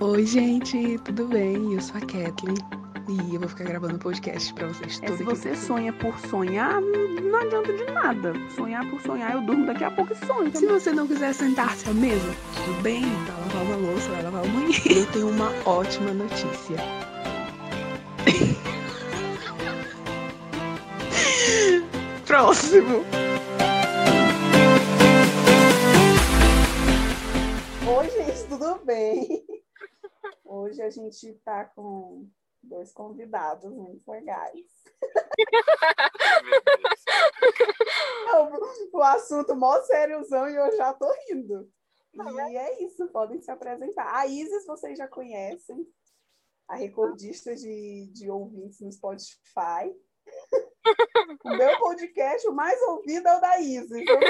Oi, gente, tudo bem? Eu sou a Kathleen e eu vou ficar gravando podcast pra vocês É, se aqui. você sonha por sonhar, não adianta de nada. Sonhar por sonhar, eu durmo daqui a pouco e sonho. Se você não quiser sentar-se à mesa, tudo bem, vai lavar uma louça, vai lavar o banheiro. Eu tenho uma ótima notícia. Próximo. Oi, gente, tudo bem? Hoje a gente tá com dois convidados muito legais. O, o assunto mó sériozão e eu já tô rindo. E é isso, podem se apresentar. A Isis vocês já conhecem, a recordista de, de ouvintes no Spotify. O meu podcast, o mais ouvido é o da Isis. Eu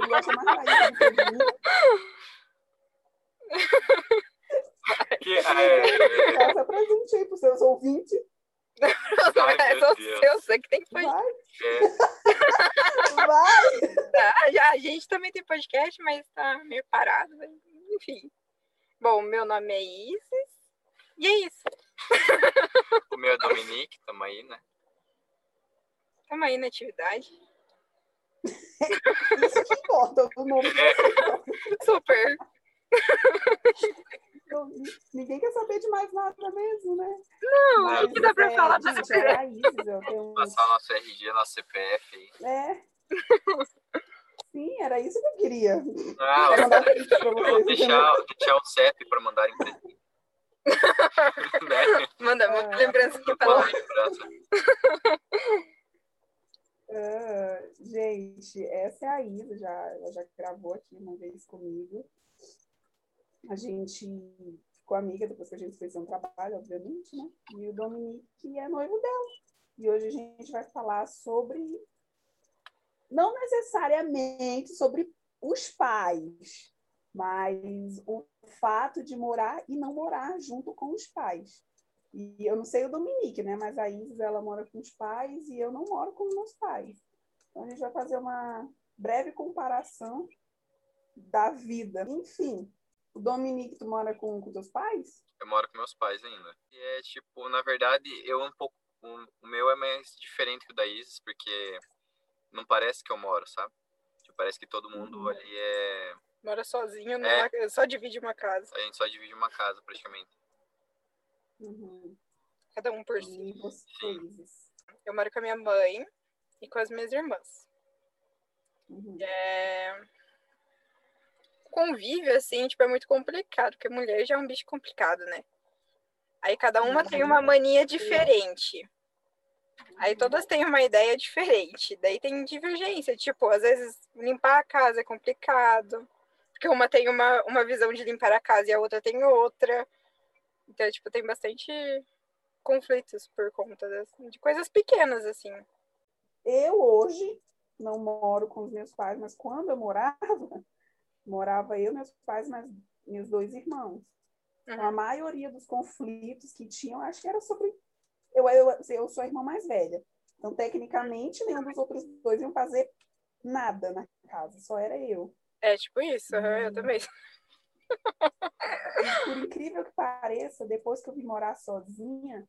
não gosto mais da Isis que é, se apresente aí para os seus ouvintes. Ai, é só Deus. eu sei que tem que Vai, é, vai. Já, a gente também tem podcast, mas tá meio parado. mas, Enfim. Bom, meu nome é Isis. E é isso. o meu é Dominique, tamo aí, né? Tamo aí na atividade. Isso que importa, o nome do Super. Eu- Ninguém quer saber de mais nada mesmo, né? Não, Mas, o que dá pra é, falar gente, saber? é eu tenho. Passar nosso RG, nosso CPF aí. É. Sim, era isso que eu queria. Ah, Quero mandar vou vocês. deixar, deixar o CEP pra mandar em presente. né? Manda uma Ah. lembrança aqui pra Boa lá. lembrança. Ah, gente, essa é a Isa, já, ela já gravou aqui uma vez comigo. A gente ficou amiga depois que a gente fez um trabalho, obviamente, né? E o Dominique é noivo dela. E hoje a gente vai falar sobre, não necessariamente sobre os pais, mas o fato de morar e não morar junto com os pais. E eu não sei o Dominique, né? Mas a Isis, ela mora com os pais e eu não moro com os meus pais. Então a gente vai fazer uma breve comparação da vida. Enfim, o Dominique, tu mora com, com teus pais? Eu moro com meus pais ainda. E é tipo, na verdade, eu um pouco. O, o meu é mais diferente que o da Isis, porque não parece que eu moro, sabe? Tipo, parece que todo mundo Uhum. ali é. Mora sozinho, É. numa- só divide uma casa. A gente só divide uma casa praticamente. Uhum. Cada um por si. Você, Isis? Eu moro com a minha mãe e com as minhas irmãs. Uhum. É... Convívio, assim, tipo, é muito complicado, porque mulher já é um bicho complicado, né? Aí cada uma tem uma mania diferente. Aí todas têm uma ideia diferente. Daí tem divergência. Tipo, às vezes limpar a casa é complicado. Porque uma tem uma, uma visão de limpar a casa e a outra tem outra. Então, tipo, tem bastante conflitos por conta das, de coisas pequenas, assim. Eu hoje não moro com os meus pais, mas quando eu morava, morava eu, meus pais, mas meus dois irmãos. Então, a maioria dos conflitos que tinham, acho que era sobre. Eu, eu, eu sou a irmã mais velha. Então, tecnicamente, nenhum dos outros dois iam fazer nada na casa, só era eu. É tipo isso, aham, eu também. Por incrível que pareça, depois que eu vim morar sozinha,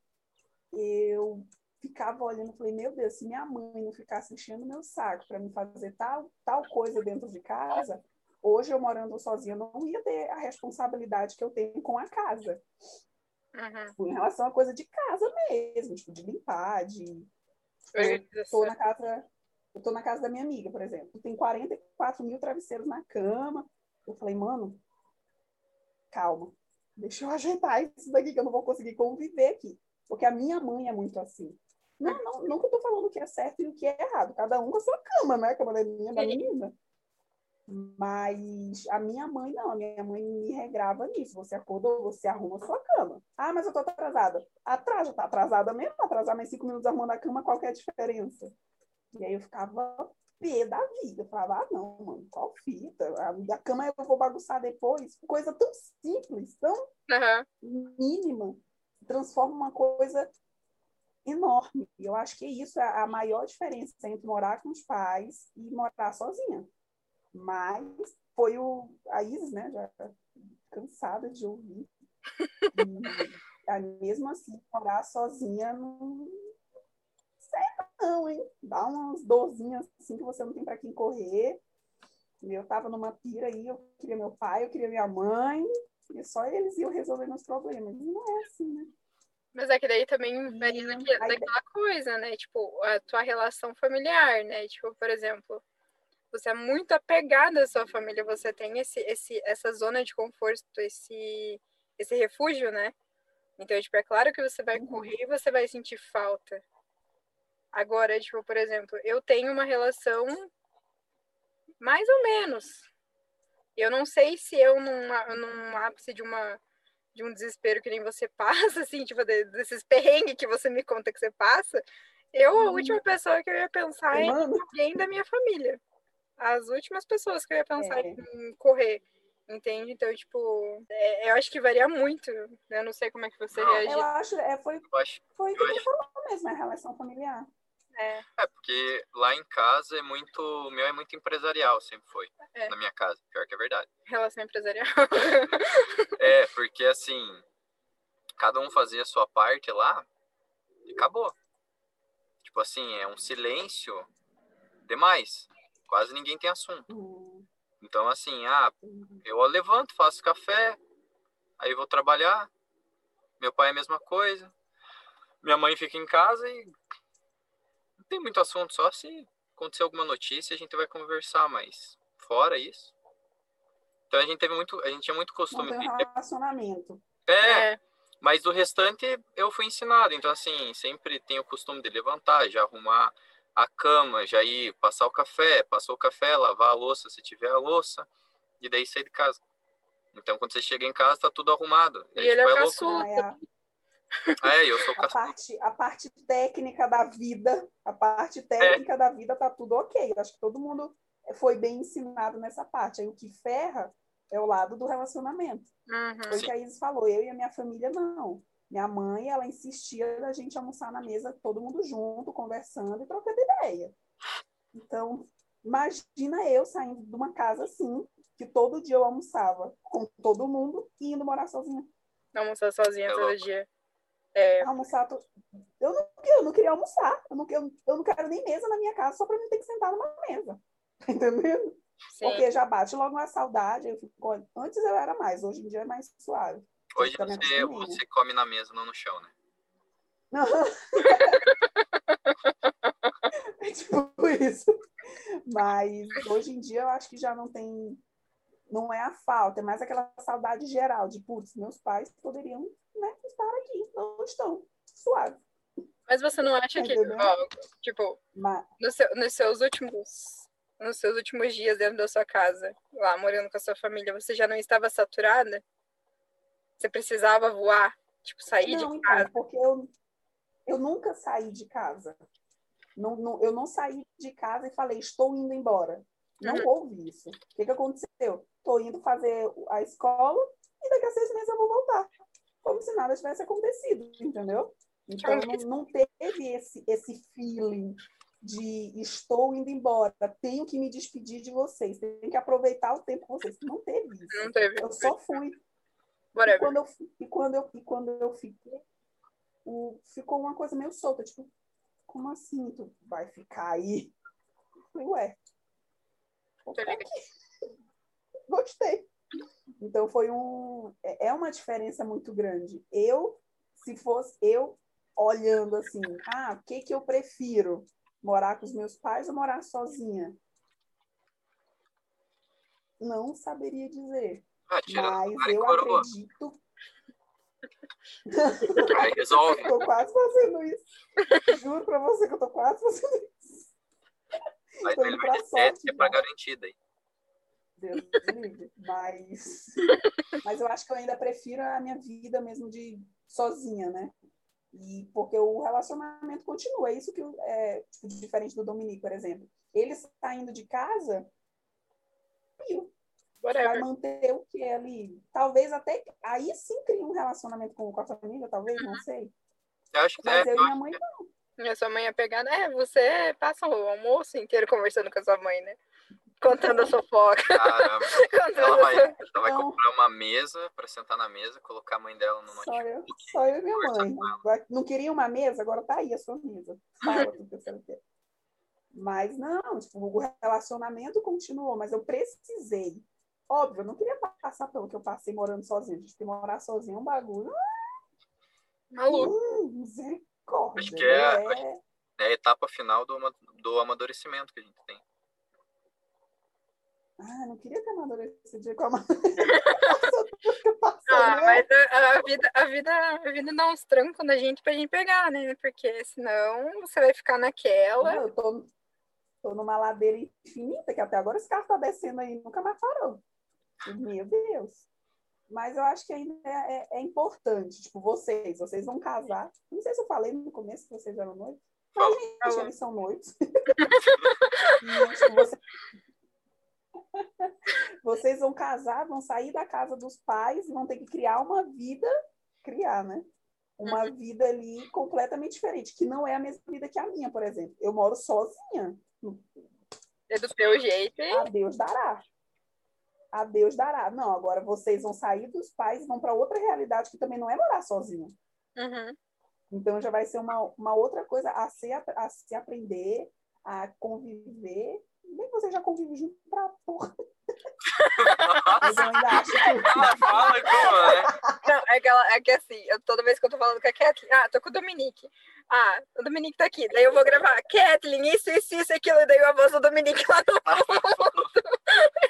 eu ficava olhando e falei, meu Deus, se minha mãe não ficasse enchendo meu saco para me fazer tal, tal coisa dentro de casa, hoje eu morando sozinha, não ia ter a responsabilidade que eu tenho com a casa. Uhum. Em relação a coisa de casa mesmo, tipo, de limpar, de. Eu tô na casa. Eu tô na casa da minha amiga, por exemplo. Tem 44 mil travesseiros na cama. Eu falei, mano, calma. Deixa eu ajeitar isso daqui, que eu não vou conseguir conviver aqui. Porque a minha mãe é muito assim. Não, não, não que eu tô falando o que é certo e o que é errado. Cada um com a sua cama, né? A cama da minha, da menina. Mas a minha mãe não, a minha mãe me regrava nisso. Você acordou, você arruma a sua cama. Ah, mas eu tô atrasada. Atrasa, tá atrasada mesmo? Atrasar mais cinco minutos arrumando a cama, qual que é a diferença? E aí eu ficava pé da vida. Eu falava, ah, não, mano, qual fita? A, a cama eu vou bagunçar depois. Coisa tão simples, tão Aham. mínima, transforma uma coisa enorme. E eu acho que isso é a maior diferença entre morar com os pais e morar sozinha. Mas foi o a Isis, né, já cansada de ouvir. E, mesmo assim, morar sozinha não sei não, hein? Dá umas dorzinhas assim que você não tem para quem correr. Eu tava numa pira aí, eu queria meu pai, eu queria minha mãe, e só eles iam resolver meus problemas. E não é assim, né? Mas é que daí também varia daquela, daquela coisa, né? Tipo, a tua relação familiar, né? Tipo, por exemplo, você é muito apegada à sua família, você tem esse, esse, essa zona de conforto, esse, esse refúgio, né? Então, tipo, é claro que você vai correr e você vai sentir falta. Agora, tipo, por exemplo, eu tenho uma relação mais ou menos. Eu não sei se eu, num, num ápice de uma de um desespero que nem você passa, assim, tipo, desses perrengues que você me conta que você passa, eu, a uhum. última pessoa que eu ia pensar é alguém da minha família as últimas pessoas que eu ia pensar é. em correr. Entende? Então, tipo, é, eu acho que varia muito. Né? Eu não sei como é que você não, reagiu. Eu acho, é, foi, foi o que você falou mesmo, a relação familiar. É. é, porque lá em casa é muito. O meu é muito empresarial, sempre foi. É. Na minha casa, pior que é verdade. Relação empresarial. é, porque assim, cada um fazia a sua parte lá e acabou. Tipo assim, é um silêncio demais quase ninguém tem assunto. Uhum. Então, assim, ah, uhum. eu levanto, faço café, aí vou trabalhar. Meu pai é a mesma coisa. Minha mãe fica em casa e não tem muito assunto, só se acontecer alguma notícia a gente vai conversar, mas fora isso. Então a gente teve muito, a gente tinha muito costume não tem um relacionamento. É, é, mas do restante eu fui ensinado, então assim, sempre tenho o costume de levantar, já arrumar a cama, já ir passar o café, passou o café, lavar a louça se tiver a louça, e daí sair de casa. Então, quando você chega em casa, tá tudo arrumado. E, e ele é, é caçula. É, eu sou a parte, a parte técnica da vida, a parte técnica é. da vida tá tudo ok. Eu acho que todo mundo foi bem ensinado nessa parte. Aí o que ferra é o lado do relacionamento. Uhum. Foi o que a Isis falou. Eu e a minha família, não. Minha mãe, ela insistia da gente almoçar na mesa, todo mundo junto, conversando e trocando ideia. Então, imagina eu saindo de uma casa assim, que todo dia eu almoçava com todo mundo e indo morar sozinha. Almoçar sozinha todo dia. É... Almoçar. To... Eu, não, eu não queria almoçar. Eu não, eu, eu não quero nem mesa na minha casa só para mim ter que sentar numa mesa. Entendeu? Sim. Porque já bate logo uma saudade. Eu fico... Antes eu era mais, hoje em dia é mais suave. Hoje você, você come na mesa, não no chão, né? é tipo isso. Mas hoje em dia eu acho que já não tem. Não é a falta, é mais aquela saudade geral de, putz, meus pais poderiam né, estar aqui, não estão. Suave. Mas você não acha que, ó, tipo, Mas... no seu, nos seus últimos nos seus últimos dias dentro da sua casa, lá morando com a sua família, você já não estava saturada? Você precisava voar, tipo, sair não, de então, casa? Então, porque eu, eu nunca saí de casa. Não, não, eu não saí de casa e falei, estou indo embora. Não uhum. houve isso. O que, que aconteceu? Estou indo fazer a escola e daqui a seis meses eu vou voltar. Como se nada tivesse acontecido, entendeu? Então, não, não teve esse, esse feeling de estou indo embora, tenho que me despedir de vocês, tenho que aproveitar o tempo com vocês. Não teve isso. Não teve. Eu só fui. Whatever. E quando eu, e quando eu, e quando eu fiquei, o, ficou uma coisa meio solta, tipo, como assim tu vai ficar aí? Eu falei, ué, Gostei. Então foi um. É, é uma diferença muito grande. Eu, se fosse eu olhando assim, ah, o que, que eu prefiro? Morar com os meus pais ou morar sozinha? Não saberia dizer. Ah, Mas eu acredito. Aí resolve. tô quase fazendo isso. Juro pra você que eu tô quase fazendo isso. Mas ele vai dizer que é pra garantida aí. Deus livre. Mas, mas eu acho que eu ainda prefiro a minha vida mesmo de sozinha, né? E porque o relacionamento continua. É isso que é tipo, diferente do Dominique, por exemplo. Ele saindo de casa, Whatever. vai manter o que é ali. Talvez até aí sim cria um relacionamento com, com a família, talvez, não sei. Eu acho que Mas é, eu e minha mãe não. Minha sua mãe é pegada, é, você passa o almoço inteiro conversando com a sua mãe, né? Contando a fofoca. Caramba. Contando Ela vai, ela vai comprar uma mesa pra sentar na mesa, colocar a mãe dela no Só notebook. eu, só eu e minha mãe. Agora, Não queria uma mesa, agora tá aí a sua mesa. Mas não, tipo, o relacionamento continuou, mas eu precisei. Óbvio, eu não queria passar pelo que eu passei morando sozinha. Gente, porque morar sozinha é um bagulho. Maluco. Hum, misericórdia. Acho que é- né? É a etapa final do, do amadurecimento que a gente tem. Ah, não queria ter amadurecido com a Passou que Ah, né? mas a, a vida, a, vida, a vida dá uns trancos na gente pra gente pegar, né? Porque senão você vai ficar naquela. Não, eu tô, tô numa ladeira infinita, que até agora esse carro tá descendo aí, nunca mais parou. Meu Deus. Mas eu acho que ainda é, é- é importante, tipo, vocês, vocês vão casar. Não sei se eu falei no começo que vocês eram noivos. Mas, gente, eles são noivos. E, tipo, você- Vocês vão casar, vão sair da casa dos pais e vão ter que criar uma vida, criar, né? Uma vida ali completamente diferente, que não é a mesma vida que a minha, por exemplo. Eu moro sozinha. É do teu jeito. e- A Deus dará. A Deus dará. Não, agora vocês vão sair dos pais e vão para outra realidade que também não é morar sozinho. Uhum. Então já vai ser uma, uma outra coisa a se, a se aprender, a conviver. Bem que você já convive junto pra porra. Mas eu ainda acho que. Ela fala como, né? Não, é que, ela, é que assim, eu, toda vez que eu tô falando com a Kathleen, ah, tô com o Dominique. Ah, o Dominique tá aqui. Daí eu vou gravar, Kathleen, isso, isso, isso, aquilo, e daí a voz do Dominique lá no fundo.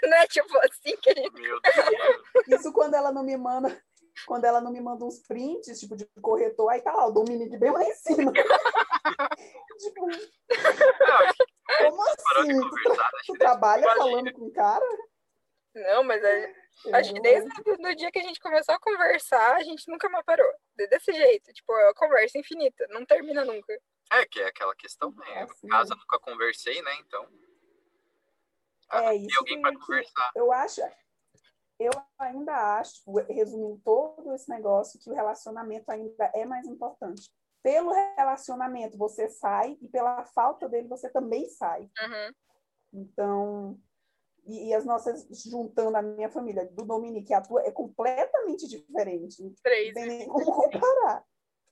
Não é tipo assim que a gente. Meu Deus. Isso quando ela não me manda. Quando ela não me manda uns prints, tipo, de corretor, aí tá lá, o Dominique bem lá em cima. tipo, Não, como assim? Tu, tra- tu trabalha Imagina. falando com o cara? Não, mas é- acho que desde o dia que a gente começou a conversar, a gente nunca mais parou. De- Desse jeito, tipo, é uma conversa infinita, não termina nunca. É, que é aquela questão, né? É Em assim casa nunca conversei, né? Então. Ah, É tem isso alguém conversar. Eu acho, eu ainda acho, resumindo todo esse negócio, que o relacionamento ainda é mais importante. Pelo relacionamento você sai e pela falta dele você também sai. Uhum. Então, e, e as nossas, juntando a minha família, do Dominique e a tua, é completamente diferente. Não Três. tem nem como comparar.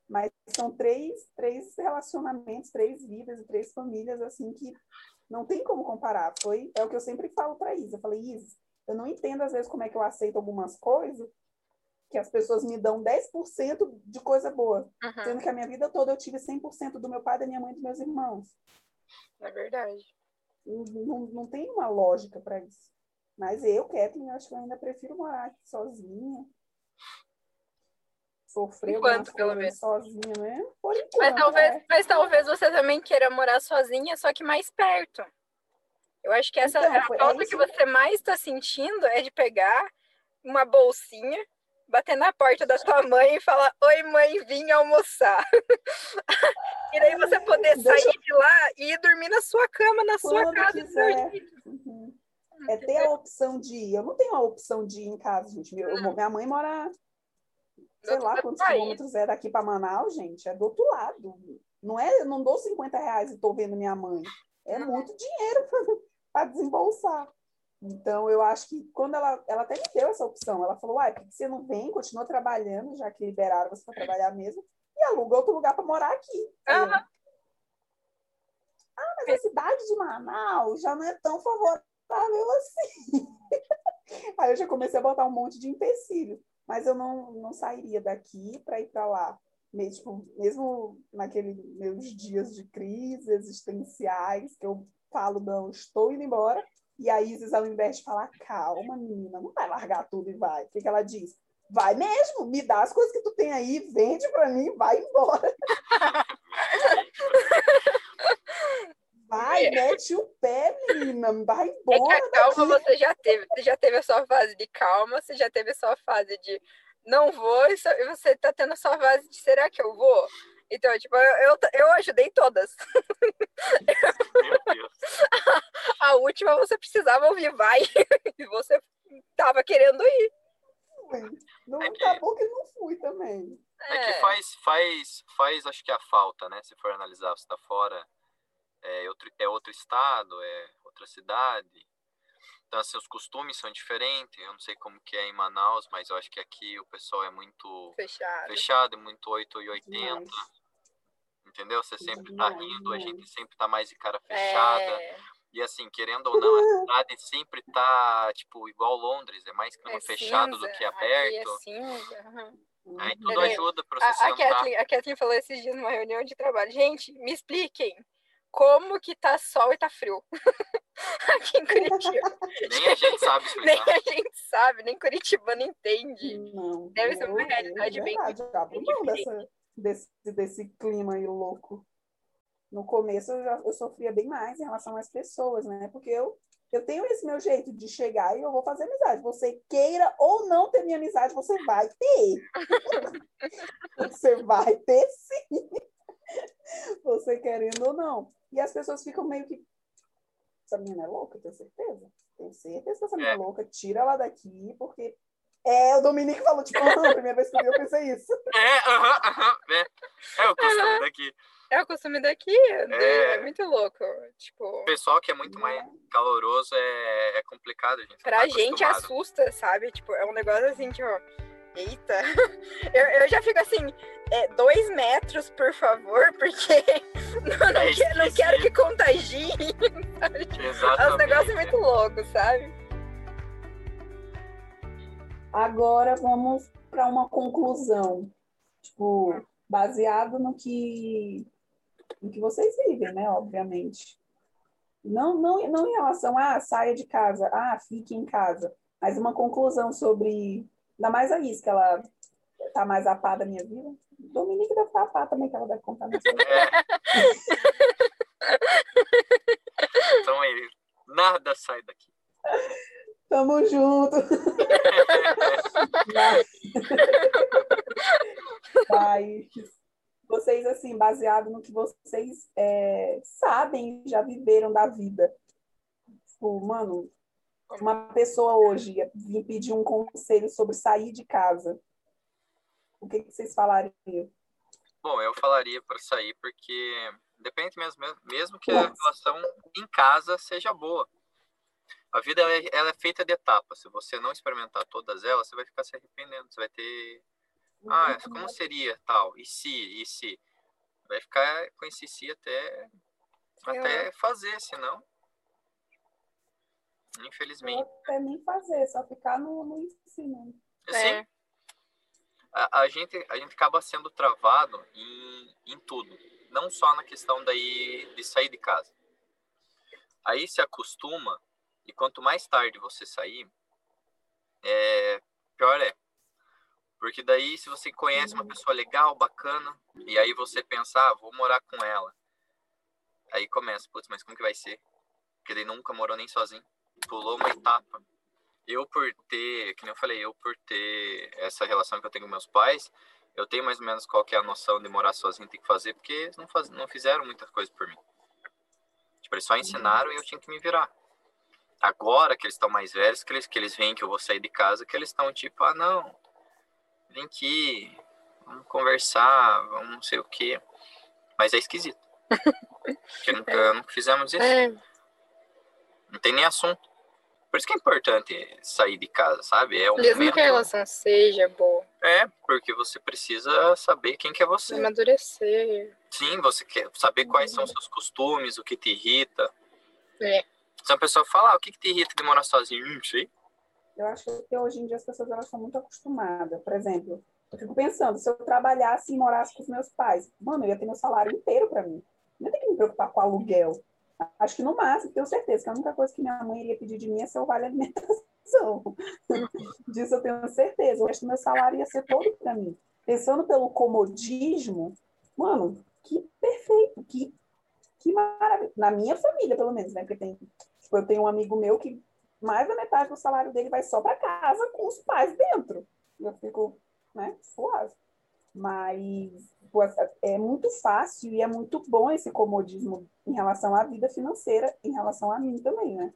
Mas são três, três relacionamentos, três vidas e três famílias, assim, que não tem como comparar. Foi, é o que eu sempre falo para Isa. Eu falei, Isa, eu não entendo às vezes como é que eu aceito algumas coisas que as pessoas me dão 10% de coisa boa, Uhum. sendo que a minha vida toda eu tive 100% do meu pai, da minha mãe e dos meus irmãos. É verdade. Não, não, não tem uma lógica para isso. Mas eu, Kathleen, acho que eu ainda prefiro morar aqui sozinha. Sofrer Enquanto, pelo coisas sozinha, né? Por enquanto, Mas talvez, é. mas talvez você também queira morar sozinha, só que mais perto. Eu acho que essa Então, a é falta isso que você mais está sentindo é de pegar uma bolsinha, bater na porta da sua mãe e falar: Oi, mãe, vim almoçar. e daí você poder Deixa sair de lá e ir dormir na sua cama, na sua Quando casa. Uhum. É ter a opção de ir. Eu não tenho a opção de ir em casa, gente. Meu- eu- minha mãe mora, sei lá lado quantos país. quilômetros é daqui para Manaus, gente. É do outro lado. Não é, eu não dou 50 reais e estou vendo minha mãe. É Uhum. muito dinheiro para desembolsar. Então, eu acho que quando ela, ela até me deu essa opção, ela falou: uai, por que você não vem, continua trabalhando, já que liberaram você para trabalhar mesmo, e aluga outro lugar para morar aqui. Aham. ah, mas a cidade de Manaus já não é tão favorável assim. Aí eu já comecei a botar um monte de empecilho. Mas eu não, não sairia daqui para ir para lá. Mesmo, tipo, mesmo naqueles meus dias de crise existenciais, que eu falo, não, estou indo embora. E a Isis, ao invés de falar, calma, menina, não vai largar tudo e vai. O que, que ela diz? Vai mesmo, me dá as coisas que tu tem aí, vende para mim, vai embora. Vai, mete o pé, menina, vai É que embora. a calma daqui. você já teve. Você já teve a sua fase de calma, você já teve a sua fase de não vou, e você tá tendo a sua fase de será que eu vou? Então, tipo, eu, eu, eu ajudei todas. Meu Deus. A última você precisava ouvir vai, e você tava querendo ir. Não É que- acabou que não fui também. É que faz, faz, faz, acho que a falta, né? Se for analisar, você tá fora, é outro, é outro estado, é outra cidade. Então, assim, os costumes são diferentes. Eu não sei como que é em Manaus, mas eu acho que aqui o pessoal é muito Fechado. fechado, é muito 8 e 80. Demais. Entendeu? Você sempre tá rindo, a gente sempre tá mais de cara fechada. É, E assim, querendo ou não, a cidade sempre tá, tipo, igual Londres, é mais clima é fechado cinza, do que aqui aberto. é cinza. aham. Aí tudo ajuda pra você A, a. Kathleen, a Kathleen falou esses dias numa reunião de trabalho. Gente, me expliquem como que tá sol e tá frio aqui em Curitiba. Nem a gente sabe nem explicar. a gente sabe, nem Curitibano entende. Não. Deve ser uma realidade eu, bem- abro bem mão dessa, desse, desse clima aí louco. No começo eu, já, eu sofria bem mais em relação às pessoas, né? Porque eu, eu tenho esse meu jeito de chegar e eu vou fazer amizade. Você queira ou não ter minha amizade, você vai ter. você vai ter sim. Você querendo ou não. E as pessoas ficam meio que. Essa menina é louca, tenho certeza. Tenho certeza que essa menina é É. louca. Tira ela daqui, porque. É, o Dominique falou, tipo, "Ah, a primeira vez que eu vi, eu pensei isso. É, aham, aham, é. É o costume daqui. É o costume daqui, é, É. muito louco. Tipo, O pessoal que é muito mais caloroso é, é complicado, gente. pra tá gente acostumado. assusta, sabe? Tipo, é um negócio assim, tipo, eita. Eu, eu já fico assim, é, dois metros, por favor, porque não, não, É quero, não quero que contagie. sabe? Tipo, É um Exatamente. negócio muito louco, sabe? Agora vamos para uma conclusão. Tipo, baseado no que, no que vocês vivem, né? Obviamente. Não, não, não em relação a ah, saia de casa, ah, fique em casa, mas uma conclusão sobre. Ainda mais a Is, que ela tá mais a pá da minha vida. Dominique deve estar a pá também, que ela deve contar mais coisas. Então aí, nada sai daqui. Tamo junto. Mas vocês, assim, baseado no que vocês é, sabem, já viveram da vida. Tipo, mano, uma pessoa hoje ia vir pedir um conselho sobre sair de casa. O que, que vocês falariam? Bom, eu falaria para sair porque depende mesmo, mesmo que a relação em casa seja boa. A vida ela é, ela é feita de etapas. Se você não experimentar todas elas, você vai ficar se arrependendo. Você vai ter, ah, como seria tal? E se, e se? Vai ficar com esse se até até fazer, senão Infelizmente. até nem fazer, só ficar no, no ensino. Assim, É. a, a gente a gente acaba sendo travado em, em tudo, não só na questão daí de sair de casa. Aí se acostuma e quanto mais tarde você sair, é, pior é. Porque daí se você conhece uma pessoa legal, bacana, e aí você pensa, ah, vou morar com ela. Aí começa, putz, mas como que vai ser? Porque ele nunca morou nem sozinho. Pulou uma etapa eu por ter, que nem eu falei, eu por ter essa relação que eu tenho com meus pais, eu tenho mais ou menos qual que é a noção de morar sozinho, tem que fazer, porque eles não, faz, não fizeram muitas coisas por mim. Tipo, eles só ensinaram e eu tinha que me virar. Agora que eles estão mais velhos, que eles, que eles veem que eu vou sair de casa, que eles estão tipo, ah, não, vem aqui, vamos conversar, vamos não sei o quê. Mas é esquisito. Porque nunca, nunca fizemos isso. É, Não tem nem assunto. Por isso que é importante sair de casa, sabe? É um mesmo momento... que a relação seja boa, É, porque você precisa saber quem que é você. amadurecer. Sim, você quer saber quais são os seus costumes, o que te irrita. É. Se uma pessoa fala, ah, o que, que te irrita de morar sozinho? Hum, sei. Eu acho que hoje em dia as pessoas elas são muito acostumadas. Por exemplo, eu fico pensando, se eu trabalhasse e morasse com os meus pais, mano, eu ia ter meu salário inteiro para mim. Não ia ter que me preocupar com aluguel. Acho que no máximo, tenho certeza que a única coisa que minha mãe iria pedir de mim é se eu vale alimentação. Disso eu tenho certeza. O resto do meu salário ia ser todo para mim. Pensando pelo comodismo, mano, que perfeito, que, que maravilha. Na minha família, pelo menos, né? Porque tem, tipo, eu tenho um amigo meu que mais da metade do salário dele vai só para casa com os pais dentro. Eu fico, né, suave. Mas pô, é muito fácil e é muito bom esse comodismo em relação à vida financeira, em relação a mim também, né?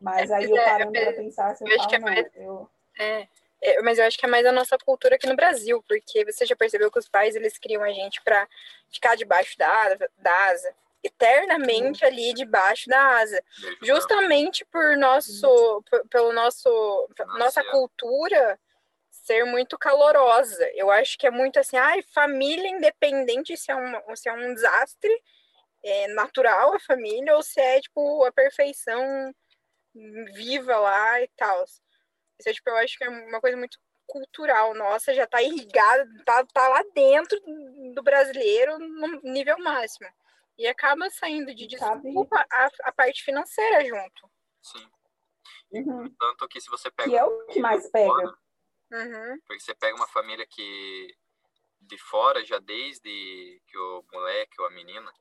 Mas É, aí eu é, parando é, para pensar, assim, eu eu acho que falo, é não, mais- eu... É, é, mas eu acho que é mais a nossa cultura aqui no Brasil, porque você já percebeu que os pais eles criam a gente pra ficar debaixo da, asa- da asa. eternamente ali debaixo da asa. Justamente por nosso, pelo nosso, nossa cultura ser muito calorosa. Eu acho que é muito assim, ai, família independente se é, uma, se é um desastre é, natural a família ou se é tipo a perfeição viva lá e tal. Isso é, tipo, eu acho que é uma coisa muito cultural nossa, já tá irrigada, tá, tá lá dentro do brasileiro no nível máximo. E acaba saindo de desculpa a, a parte financeira junto. Sim. Uhum. Tanto que se você pega. Que é o que mais pega. Uhum. Porque você pega uma família que de fora, já desde que o moleque ou a menina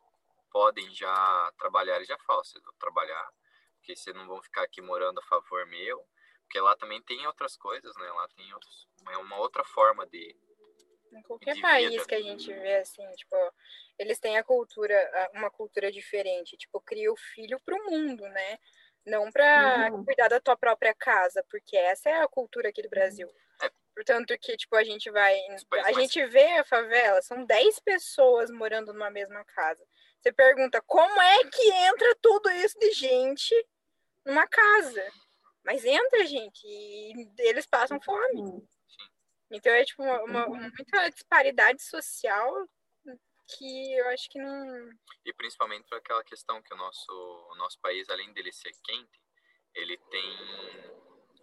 podem já trabalhar, eles já falam, vocês vão trabalhar, porque vocês não vão ficar aqui morando a favor meu, porque lá também tem outras coisas, né? Lá tem outros, é uma outra forma de. Em qualquer país que a gente vê assim, tipo, eles têm a cultura, uma cultura diferente, tipo, cria o filho para o mundo, né? Não para uhum. cuidar da tua própria casa, porque essa é a cultura aqui do Brasil. É. Portanto, que, tipo, a gente vai. A gente vê a favela, são 10 pessoas morando numa mesma casa. Você pergunta como é que entra tudo isso de gente numa casa? Mas entra, gente, e eles passam fome. Então é tipo uma, uma, muita disparidade social que eu acho que não. E principalmente por aquela questão que o nosso, o nosso país, além dele ser quente, ele tem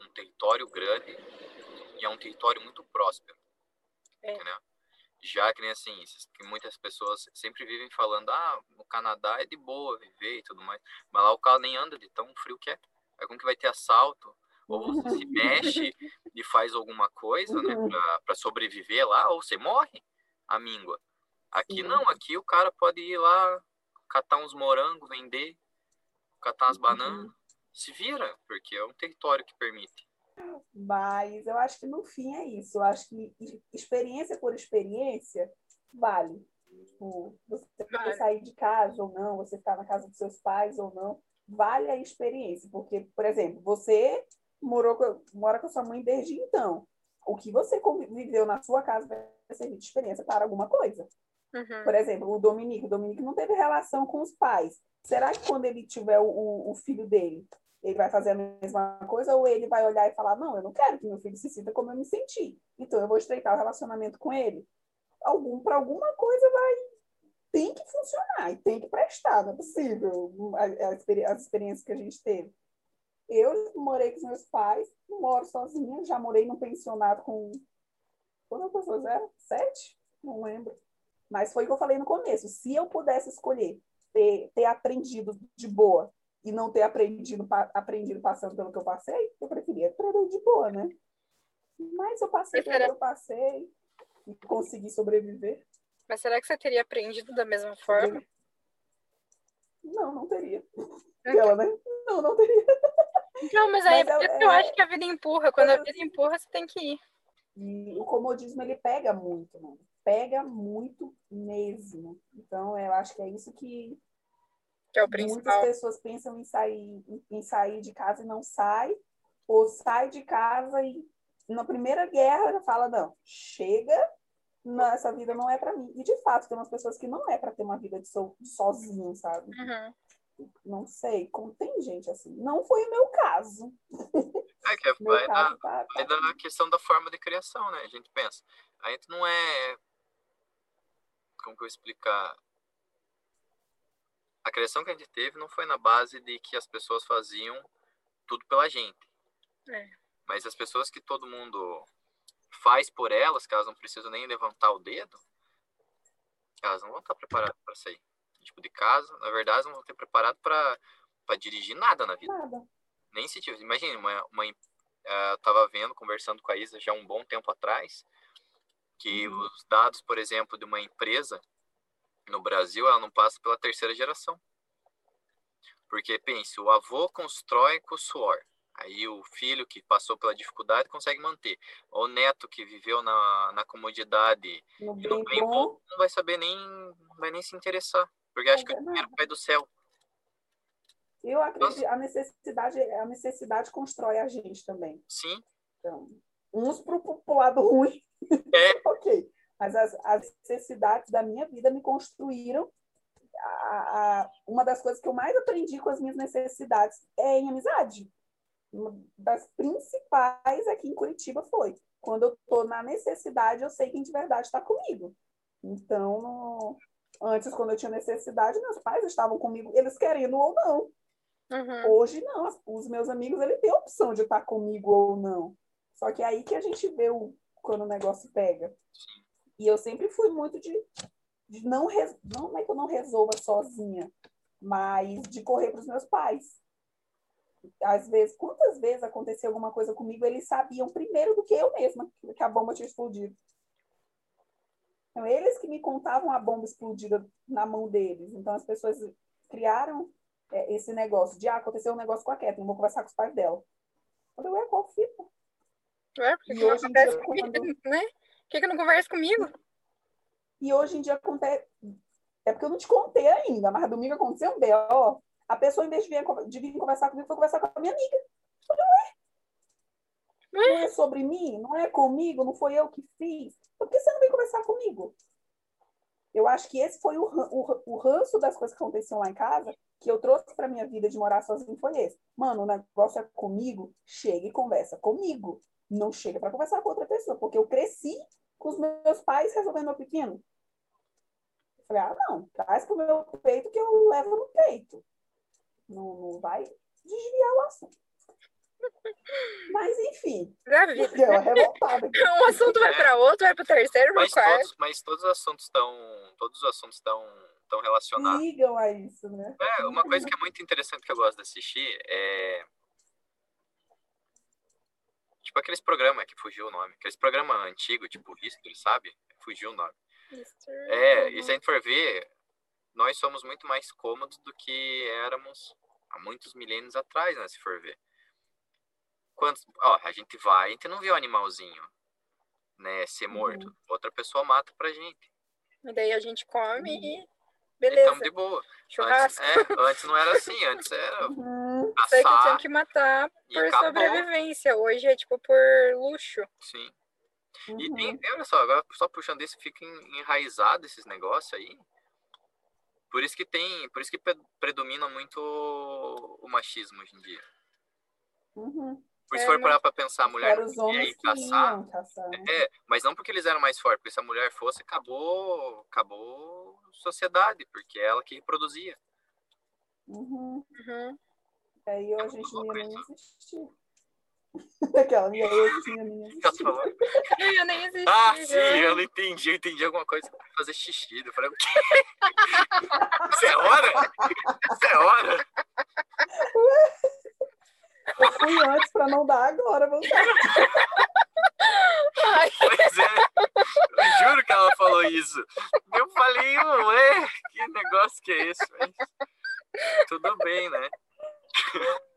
um território grande e é um território muito próspero. É. Entendeu? Já que nem assim, que muitas pessoas sempre vivem falando, ah, no Canadá é de boa viver e tudo mais, mas lá o carro nem anda de tão frio que é. É como que vai ter assalto, ou você se mexe e faz alguma coisa, né, para sobreviver lá, ou você morre, a míngua. Aqui Sim. não, aqui o cara pode ir lá, catar uns morangos, vender, catar umas bananas, se vira, porque é um território que permite. Mas eu acho que no fim é isso. Eu acho que experiência por experiência vale. Tipo, você vale. sair de casa ou não, você ficar na casa dos seus pais ou não, vale a experiência. Porque, por exemplo, você morou com, mora com a sua mãe desde então. O que você viveu na sua casa vai servir de experiência para alguma coisa. Uhum. Por exemplo, o Dominique. O Dominique não teve relação com os pais. Será que quando ele tiver o, o filho dele, ele vai fazer a mesma coisa ou ele vai olhar e falar: Não, eu não quero que meu filho se sinta como eu me senti. Então eu vou estreitar o relacionamento com ele. Algum, para alguma coisa vai. Tem que funcionar e tem que prestar, não é possível as experiências que a gente teve. Eu morei com os meus pais, moro sozinha, já morei num pensionato com. Quantas pessoas eram? Sete? Não lembro. Mas foi o que eu falei no começo. Se eu pudesse escolher ter, ter aprendido de boa e não ter aprendido, aprendido passando pelo que eu passei, eu preferia aprender de boa, né? Mas eu passei pelo que eu passei e consegui sobreviver. Mas será que você teria aprendido da mesma forma? Não, não teria. Ela, né? Não, não teria. Não, mas aí mas é, eu, eu é... acho que a vida empurra. Quando a vida empurra, você tem que ir. E o comodismo, ele pega muito, mano pega muito mesmo. Então, eu acho que é isso que, que é o principal. muitas pessoas pensam em sair, em sair de casa e não sai, ou sai de casa e na primeira guerra fala, não, chega, não, essa vida não é para mim. E de fato, tem umas pessoas que não é para ter uma vida de, so, sozinho, sabe? Uhum. Não sei, como tem gente assim. Não foi o meu caso. É que vai, caso, da, tá, vai tá. da questão da forma de criação, né? A gente pensa, a gente não é como que eu explicar? A criação que a gente teve não foi na base de que as pessoas faziam tudo pela gente. É. Mas as pessoas que todo mundo faz por elas, que elas não precisam nem levantar o dedo, elas não vão estar preparadas para sair. Tipo, de casa, na verdade, elas não vão ter preparado para dirigir nada na vida. Nada. Nem se tiver. Imagina, uma, uma, uh, eu tava vendo, conversando com a Isa já um bom tempo atrás, que uhum. os dados, por exemplo, de uma empresa no Brasil, ela não passa pela terceira geração. Porque, pense, o avô constrói com suor. Aí o filho que passou pela dificuldade consegue manter. O neto que viveu na, na comodidade no bem bom, não vai saber nem, não vai nem se interessar. Porque acha que é o dinheiro cai do céu. Eu acredito, que a necessidade, a necessidade constrói a gente também. Sim. Então, uns para o lado ruim é. ok. Mas as, as necessidades da minha vida me construíram a, a, uma das coisas que eu mais aprendi com as minhas necessidades é em amizade. Uma das principais aqui em Curitiba foi. Quando eu estou na necessidade, eu sei quem de verdade está comigo. Então, no... antes, quando eu tinha necessidade, meus pais estavam comigo, eles querendo ou não. Uhum. Hoje, não. Os meus amigos, ele tem a opção de estar comigo ou não. Só que é aí que a gente vê o, quando o negócio pega. E eu sempre fui muito de, de não, res, não é que eu não resolva sozinha, mas de correr para os meus pais. Às vezes, quantas vezes aconteceu alguma coisa comigo, eles sabiam primeiro do que eu mesma que a bomba tinha explodido. Então, eles que me contavam a bomba explodida na mão deles. Então, as pessoas criaram é, esse negócio de, ah, aconteceu um negócio com a Kathleen, vou conversar com os pais dela. Eu falei, ué, qual fita? Ué, por que, E não hoje em dia, quando- né? Que, que não conversa comigo? E hoje em dia acontece. É porque eu não te contei ainda, mas domingo aconteceu um B.O. A pessoa, em vez de vir, de vir conversar comigo, foi conversar com a minha amiga. Eu falei, ué? Não é sobre mim? Não é comigo? Não foi eu que fiz? Por que você não vem conversar comigo? Eu acho que esse foi o, o, o ranço das coisas que aconteciam lá em casa, que eu trouxe para minha vida de morar sozinho, foi esse. Mano, o negócio é comigo, chega e conversa comigo. Não chega para conversar com outra pessoa, porque eu cresci com os meus pais resolvendo meu pequeno. Eu falei, ah, não, traz pro meu peito que eu levo no peito. Não, não vai desviar o assunto. Mas, enfim, Da vida. deu uma revoltada aqui. Um assunto vai para outro, vai para o terceiro, para o Mas quarto. todos, mas todos os assuntos estão. Todos os assuntos estão, estão relacionados. Ligam a isso, né? É, uma coisa que é muito interessante que eu gosto de assistir é. Tipo aqueles programas que fugiu o nome. Aqueles programas antigos, tipo History, sabe? Fugiu o nome. É, e se a gente for ver, nós somos muito mais cômodos do que éramos há muitos milênios atrás, né? Se for ver. Quantos, ó, a gente vai, a gente não vê o animalzinho, né, ser morto. Outra pessoa mata pra gente. E daí a gente come e E beleza. tamo de boa. Antes, Churrasco. é, antes não era assim, antes era Uhum. Sei que tinha que matar e por acabou. sobrevivência. Hoje é tipo por luxo. Sim. E Uhum. tem, olha só, agora só puxando isso, fica en- enraizado esses negócios aí. Por isso que tem, por isso que pre- predomina muito o, o machismo hoje em dia. Uhum. Por se É, for parar pra pensar, a mulher os homens que caçar. iam caçar. né? É, mas não porque eles eram mais fortes, porque se a mulher fosse, acabou, acabou a sociedade, porque é ela que reproduzia. Uhum. Uhum. Aí É a gente não ia louco nem isso. existir. Aquela, e aí a gente não ia nem Ela existir. falou, Eu nem existi. Ah, sim, já. eu não entendi. Eu entendi alguma coisa pra fazer xixi. Eu falei, o quê? Isso é hora? Isso é hora? Eu fui antes pra não dar agora, vamos dar. Ai, Pois é. Eu juro que ela falou isso. Eu falei, ué, que negócio que é esse? Mas tudo bem, né?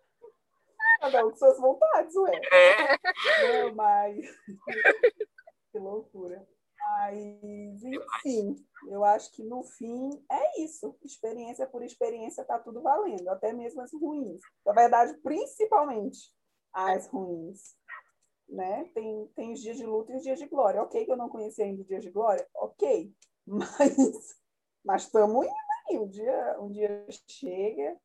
Cada um com suas vontades, ué. É, Não, mas. que loucura. Mas, enfim, eu acho que no fim é isso. Experiência por experiência tá tudo valendo, até mesmo as ruins. Na verdade, principalmente as ruins. Né? Tem, tem os dias de luta e os dias de glória. Ok, que eu não conhecia ainda os dias de glória, ok. Mas mas estamos indo aí. Um dia, um dia chega.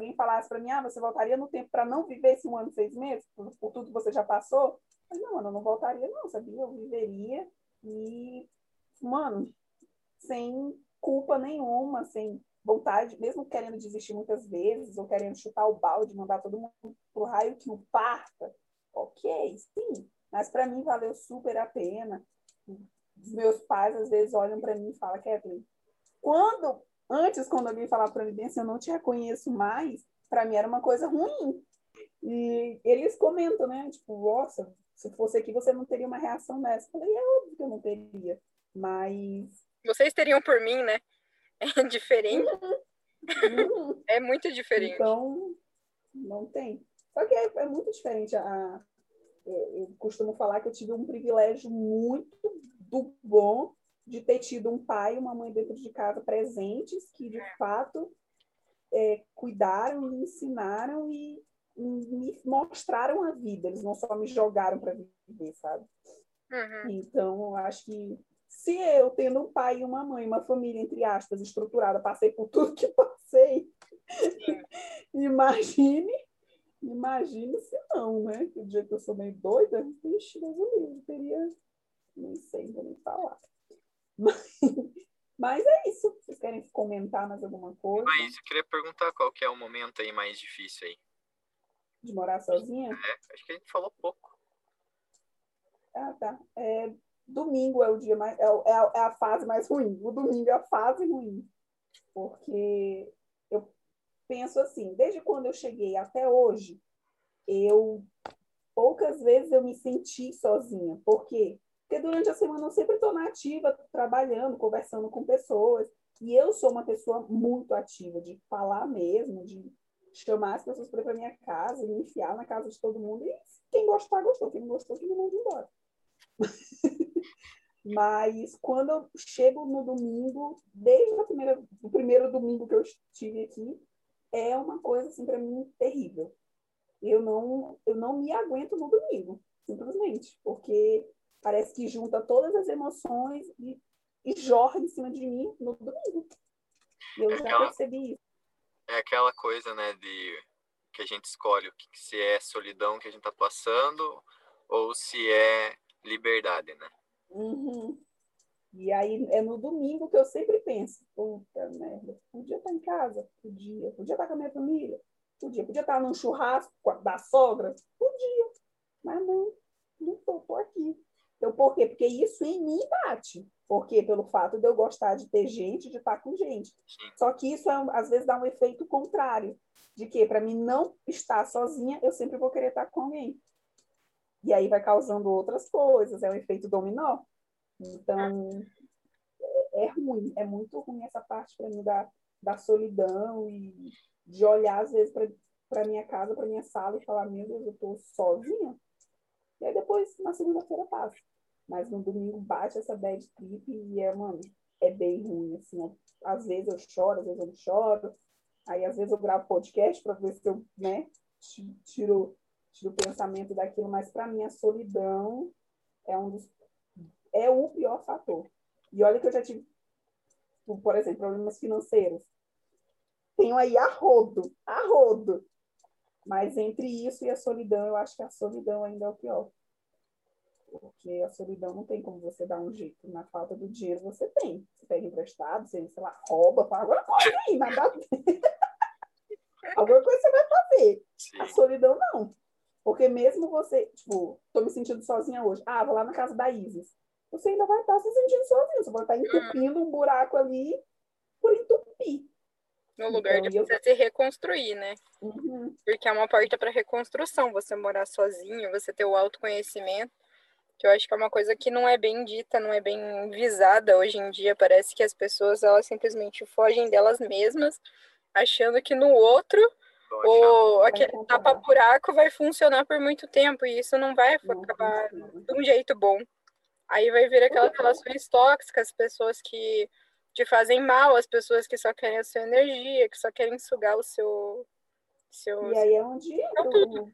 Alguém falasse para mim, ah, você voltaria no tempo para não viver esse um ano e seis meses, por, por tudo que você já passou? Mas não, eu não voltaria, não, sabia? Eu viveria e, mano, sem culpa nenhuma, sem vontade, mesmo querendo desistir muitas vezes, ou querendo chutar o balde, mandar todo mundo pro raio que o parta. Ok, sim, mas para mim valeu super a pena. Os meus pais às vezes olham para mim e falam, Kathleen, quando, antes, quando alguém falava para mim assim, eu não te reconheço mais, para mim era uma coisa ruim. E eles comentam, né? Tipo, nossa, se fosse aqui você não teria uma reação dessa. Eu falei, é óbvio que eu não teria. Mas. vocês teriam por mim, né? É diferente. hum, É muito diferente. Então, não tem. Só que é, é muito diferente. A, eu, eu costumo falar que eu tive um privilégio muito do bom de ter tido um pai e uma mãe dentro de casa presentes que, de fato, é, cuidaram, me ensinaram e me mostraram a vida. Eles não só me jogaram para viver, sabe? Uhum. Então, eu acho que Se eu, tendo um pai e uma mãe, uma família, entre aspas, estruturada, passei por tudo que passei, imagine, imagine se não, né? O dia que eu sou meio doida, vixe, Deus livre, teria, nem sei, vou nem falar. Mas, mas é isso. Vocês querem comentar mais alguma coisa? Mas eu queria perguntar qual que é o momento aí mais difícil aí. De morar sozinha? É, acho que a gente falou pouco. Ah, tá. É, domingo é o dia mais. É, é a, é a fase mais ruim. O domingo é a fase ruim. Porque eu penso assim, desde quando eu cheguei até hoje, eu poucas vezes eu me senti sozinha. Por quê? Porque durante a semana eu sempre estou na ativa, trabalhando, conversando com pessoas. E eu sou uma pessoa muito ativa, de falar mesmo, de chamar as pessoas para minha casa, me enfiar na casa de todo mundo. E quem gostar, gostou. Quem não gostou, que me mande embora. Mas quando eu chego no domingo, desde a primeira, o primeiro domingo que eu estive aqui, é uma coisa assim para mim terrível. Eu não, eu não me aguento no domingo, simplesmente, porque parece que junta todas as emoções e, e jorra em cima de mim no domingo. E eu já Aquela- percebi isso. É aquela coisa, né, de que a gente escolhe o que se é solidão que a gente tá passando ou se é liberdade, né? Uhum. E aí é no domingo que eu sempre penso, puta merda, podia estar em casa, podia, podia estar com a minha família, podia, podia estar num churrasco da sogra, podia, mas não, não tô, tô aqui. Então, por quê? Porque isso em mim bate. Por quê? Pelo fato de eu gostar de ter gente, de estar com gente. Só que isso é às vezes dá um efeito contrário, de que para mim não estar sozinha, eu sempre vou querer estar com alguém. E aí vai causando outras coisas, é um efeito dominó. Então, é, é ruim, é muito ruim essa parte para mim da, da solidão e de olhar, às vezes, para minha casa, para minha sala e falar: Meu Deus, eu estou sozinha. E aí depois, na segunda-feira, passa. Mas no domingo bate essa bad trip e é, mano, é bem ruim. Assim, ó. Às vezes eu choro, às vezes eu não choro. Aí, às vezes, eu gravo podcast para ver se eu né, ti- tiro, tiro o pensamento daquilo. Mas, para mim, a solidão é um dos é o pior fator. E olha que eu já tive, por exemplo, problemas financeiros. Tenho aí a rodo, a rodo. Mas entre isso e a solidão, eu acho que a solidão ainda é o pior. Porque a solidão não tem como você dar um jeito. Na falta do dinheiro você tem. Você pega emprestado, você, sei lá, rouba, fala, agora pode aí, mas dá... Alguma coisa você vai fazer. A solidão não. Porque mesmo você, tipo, tô me sentindo sozinha hoje. Ah, vou lá na casa da Isis. Você ainda vai estar se sentindo sozinho. Você vai estar entupindo um buraco ali por entupir. No lugar Então, de e eu- você se reconstruir, né? Uhum. Porque é uma porta para reconstrução, você morar sozinho, você ter o autoconhecimento, que eu acho que é uma coisa que não é bem dita, não é bem visada hoje em dia. Parece que as pessoas elas simplesmente fogem delas mesmas, achando que no outro Tô achando. o aquele tapa-buraco vai funcionar por muito tempo e isso não vai Não acabar de um jeito bom. Aí vai vir aquelas relações tóxicas, pessoas que te fazem mal, as pessoas que só querem a sua energia, que só querem sugar o seu. seu E aí é onde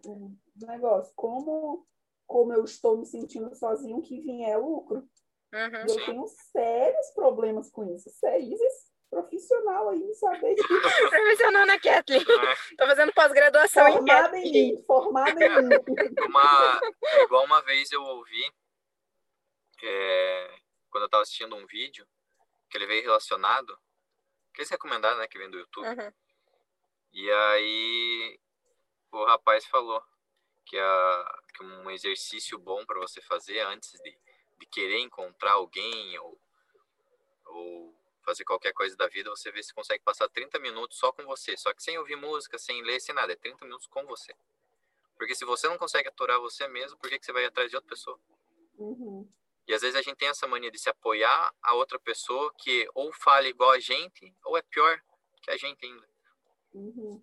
o negócio. Como, como eu estou me sentindo sozinho, que vier é lucro. Uhum. E eu tenho sérios problemas com isso. Sérios profissional aí, saber disso. Profissional na Kathleen. Né? Tô fazendo pós-graduação em Formada em mim, formada em mim. Uma, é igual uma vez eu ouvi, é, quando eu tava assistindo um vídeo, que ele veio relacionado, aqueles recomendados, né, que vem do YouTube, Uhum. e aí o rapaz falou que, a, que um exercício bom para você fazer antes de, de querer encontrar alguém ou, ou fazer qualquer coisa da vida, você vê se consegue passar 30 minutos só com você, só que sem ouvir música, sem ler, sem nada, é 30 minutos com você. Porque se você não consegue aturar você mesmo, por que, que você vai atrás de outra pessoa? Uhum. E às vezes a gente tem essa mania de se apoiar a outra pessoa que ou fala igual a gente, ou é pior que a gente ainda. Uhum.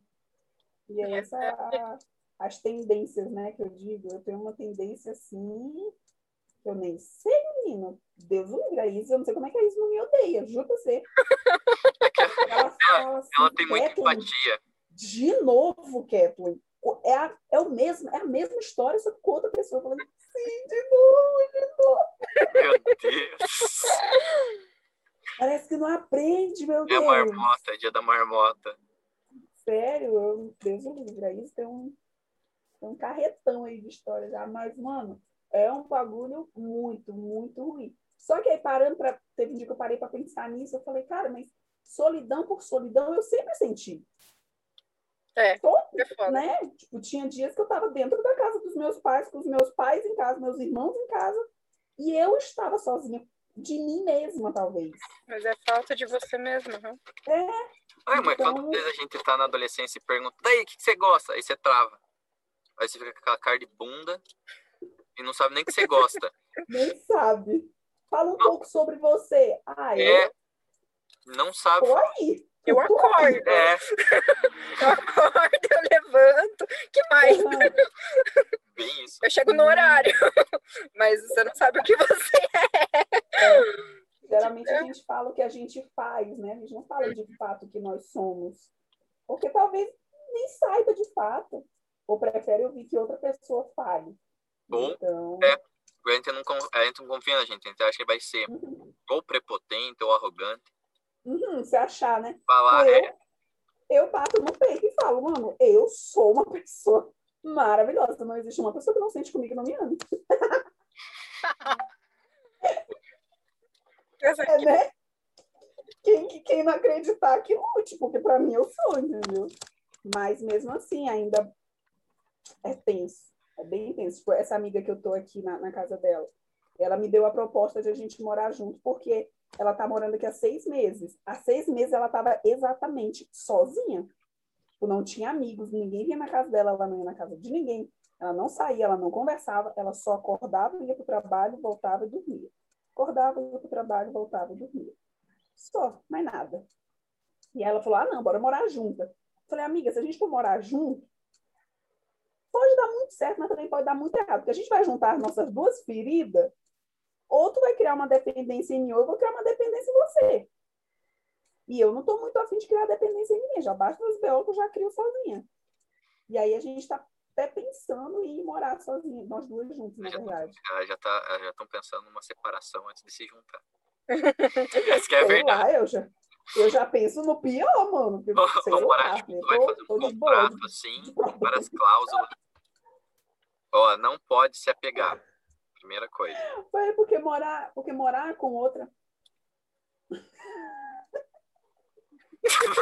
E aí essa é a- as tendências, né, que eu digo. Eu tenho uma tendência assim, que eu nem sei, menino. Deus o livre, a Isa, eu não sei como é que a Isa não me odeia, juro pra você. Ela assim, Ela tem muita empatia. de novo, Kathleen. É a, é, o mesmo, é a mesma história, só que com outra pessoa. Falei, sim, de novo, de novo. Meu Deus. Parece que não aprende, meu É Deus. a marmota, é dia da marmota. Sério, eu, Deus o livre. Aí tem um, um carretão aí de história já. Mas, mano, é um bagulho muito, muito ruim. Só que aí parando para Teve um dia que eu parei para pensar nisso, eu falei, cara, mas solidão por solidão eu sempre senti. É, Todo, é foda. né? Tipo, tinha dias que eu estava dentro da casa dos meus pais, com os meus pais em casa, meus irmãos em casa, e eu estava sozinha de mim mesma, talvez. Mas é falta de você mesmo, né? Ai, mas Então- quantas vezes a gente tá na adolescência e pergunta, daí, o que, que você gosta? Aí você trava. Aí você fica com aquela cara de bunda e não sabe nem que você gosta. Nem sabe. Fala um pouco sobre você. Ah, eu É, não sabe. tô aí. Eu acordo, É, eu acordo, eu levanto. que mais? Bem isso. Eu chego no horário, mas você não sabe o que você é. Geralmente a gente fala o que a gente faz, né? A gente não fala de fato o que nós somos. Porque talvez nem saiba de fato. Ou prefere ouvir que outra pessoa fale. Ou- Então, é. A gente, não, a gente não confia na gente, a gente acha que vai ser uhum, ou prepotente ou arrogante. uhum, se achar, né? Falar, eu, é, eu bato no peito e falo, mano, eu sou uma pessoa maravilhosa. Não existe uma pessoa que não sente comigo e não me ama. É, né? Quem, quem não acreditar que lute, porque para mim eu sou, entendeu? Mas mesmo assim, ainda é tenso. É bem tenso. Tipo, essa amiga que eu tô aqui na, na casa dela, ela me deu a proposta de a gente morar junto, porque ela tá morando aqui há seis meses. Há seis meses ela tava exatamente sozinha. Tipo, não tinha amigos, ninguém vinha na casa dela, ela não ia na casa de ninguém. Ela não saía, ela não conversava, ela só acordava, ia pro trabalho, voltava e dormia. Acordava, ia pro trabalho, voltava e dormia. Só, mais nada. E ela falou: ah, não, bora morar junta. Eu falei, amiga, se a gente for morar junto, muito certo, mas também pode dar muito errado. Porque a gente vai juntar nossas duas feridas, ou tu vai criar uma dependência em mim, ou eu vou criar uma dependência em você. E eu não estou muito afim de criar dependência em ninguém, já basta os BO que eu já crio sozinha. E aí a gente está até pensando em morar sozinha, nós duas juntos, na tô- verdade. já tá, já estão pensando numa separação antes de se juntar. Essa que é verdade. lá, eu já, eu já penso no pior, mano. Vamos morar eu vai fazer um contrato assim, várias cláusulas. Ó, não pode se apegar. Primeira coisa. Foi porque morar, porque morar com outra.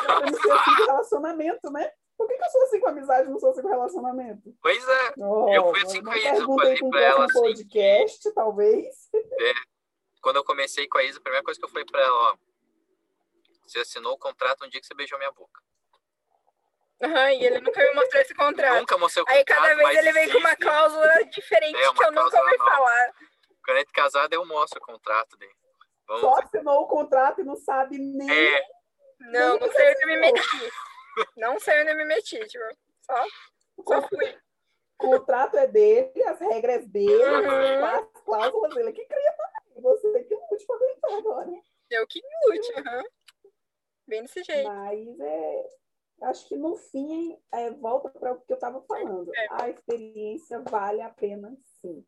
Pra não ser assim com relacionamento, né? Por que, que eu sou assim com amizade e não sou assim com relacionamento? Pois é, Oh, Eu fui assim com a Isa, eu falei pra um ela próximo assim podcast, talvez. quando eu comecei com a Isa, a primeira coisa que eu falei pra ela, ó, você assinou o contrato no dia que você beijou minha boca. Aham, e ele nunca me mostrou esse contrato. Nunca mostrei o Aí contrato, cada vez mas ele vem com uma cláusula diferente É, uma que eu nunca ouvi nova. falar. Quando gente casar, daí eu mostro o contrato dele. Vamos Só assinou o contrato e não sabe nem. É, Não, não sei onde eu me meti. Não sei onde eu me meti, tipo, só, só fui. O contrato é dele, as regras dele, Uhum. as cláusulas dele que cria também. Você que lute pra aguentar agora. Eu que lute, aham. Bem desse jeito. Mas é, acho que no fim é, volta para o que eu estava falando. É. A experiência vale a pena, sim,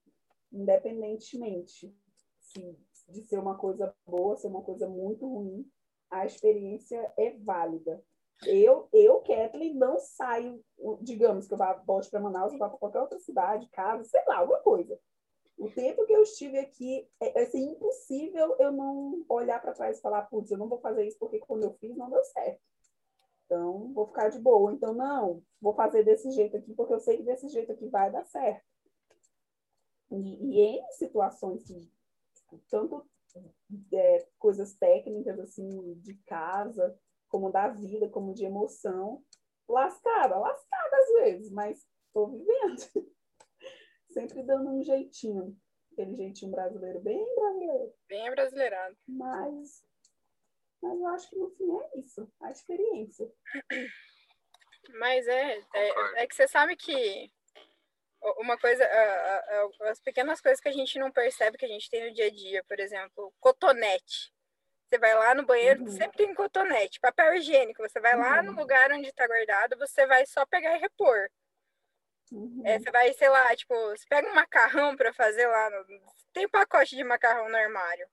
independentemente se- de ser uma coisa boa, ser uma coisa muito ruim. A experiência é válida. Eu, eu Kathleen, não saio, digamos que eu vá, volte para Manaus, eu vá para qualquer outra cidade, casa, sei lá, alguma coisa. O tempo que eu estive aqui, é, é assim, impossível eu não olhar para trás e falar, putz, eu não vou fazer isso porque quando eu fiz não deu certo. Então, vou ficar de boa. Então, não, vou fazer desse jeito aqui porque eu sei que desse jeito aqui vai dar certo. E, e em situações, que, tipo, tanto é, coisas técnicas, assim, de casa, como da vida, como de emoção, lascada, lascada às vezes, mas estou vivendo. Sempre dando um jeitinho. Aquele jeitinho brasileiro, bem brasileiro. Bem brasileirado. Mas eu acho que no fim é isso, a experiência. Mas é, é, é que você sabe que uma coisa, as pequenas coisas que a gente não percebe que a gente tem no dia a dia, por exemplo, cotonete. Você vai lá no banheiro, Uhum. sempre tem cotonete. Papel higiênico, você vai lá no Uhum. lugar onde está guardado, você vai só pegar e repor. Uhum. É, você vai, sei lá, tipo, você pega um macarrão para fazer lá. No... Tem um pacote de macarrão no armário.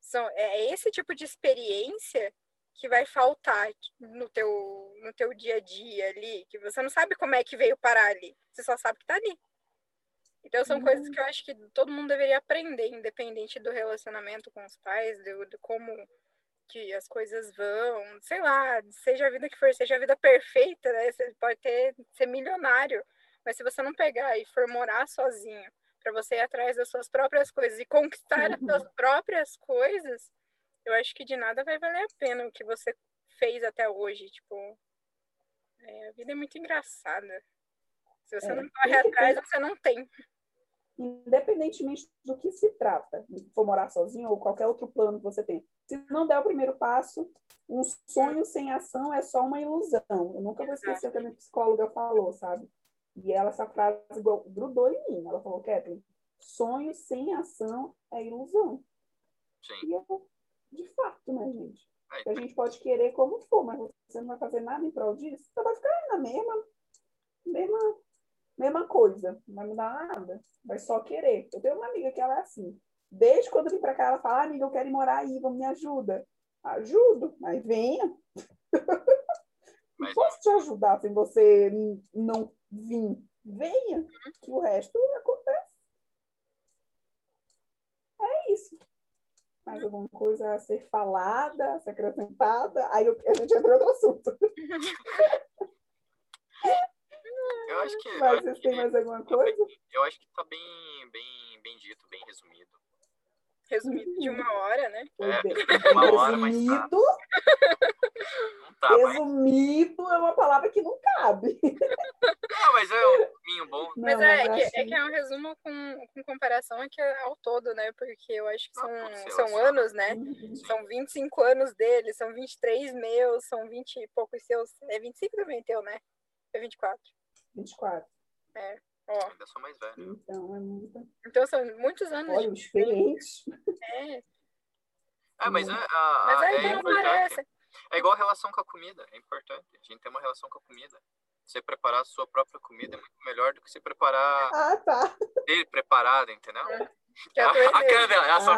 São, é esse tipo de experiência que vai faltar no teu, no teu dia a dia ali, que você não sabe como é que veio parar ali, você só sabe que tá ali. Então são uhum. coisas que eu acho que todo mundo deveria aprender, independente do relacionamento com os pais, de, de como que as coisas vão, sei lá, seja a vida que for, seja a vida perfeita, né? Você pode ter ser milionário, mas se você não pegar e for morar sozinho, para você ir atrás das suas próprias coisas e conquistar as suas uhum. próprias coisas, eu acho que de nada vai valer a pena o que você fez até hoje. Tipo, é, a vida é muito engraçada. Se você é. não corre atrás, você não tem. Independentemente do que se trata, se for morar sozinho ou qualquer outro plano que você tem. Se não der o primeiro passo, um sonho sem ação é só uma ilusão. Eu nunca vou esquecer o que a minha psicóloga falou, sabe? E ela, essa frase grudou em mim. Ela falou, Kathleen, sonho sem ação é ilusão. Sim. E eu, de fato, né, gente? a gente pode querer como for, mas você não vai fazer nada em prol disso, você vai ficar na mesma, mesma, mesma coisa. Não vai mudar nada. Vai só querer. Eu tenho uma amiga que ela é assim. Desde quando eu vim para cá, ela fala, ah, amiga, eu quero ir morar aí, vamos me ajuda. Ajudo, mas venha. Não posso te ajudar sem você não vir. Venha, que o resto acontece. É isso mais alguma coisa a ser falada, a ser acrescentada? Aí a gente entra em outro assunto. Eu acho que. Mas vocês têm mais alguma coisa? Eu acho que está bem, bem, bem dito, bem resumido. Resumido de uma hora, né? É, uma hora, mas tá. Tá, Resumido mas... é uma palavra que não cabe. Não, mas é um pouquinho bom. Mas, não, é, mas é, que, é que é um resumo com, com comparação aqui ao todo, né? Porque eu acho que são, ah, são anos, né? Sim. São 25 anos dele, são 23 meus, são 20 e poucos seus. É 25 também teu, né? É 24. 24. É. Ó. Ainda sou mais velho. Então, é muito. Então são muitos anos. Olha, de... experiente. É. Ah, mas, a, a, mas é, é. É igual a relação com a comida, é importante. A gente tem uma relação com a comida. Você preparar a sua própria comida é muito melhor do que você preparar. Ah, tá. Ter preparado, entendeu? É. A, a cara dela, ela só.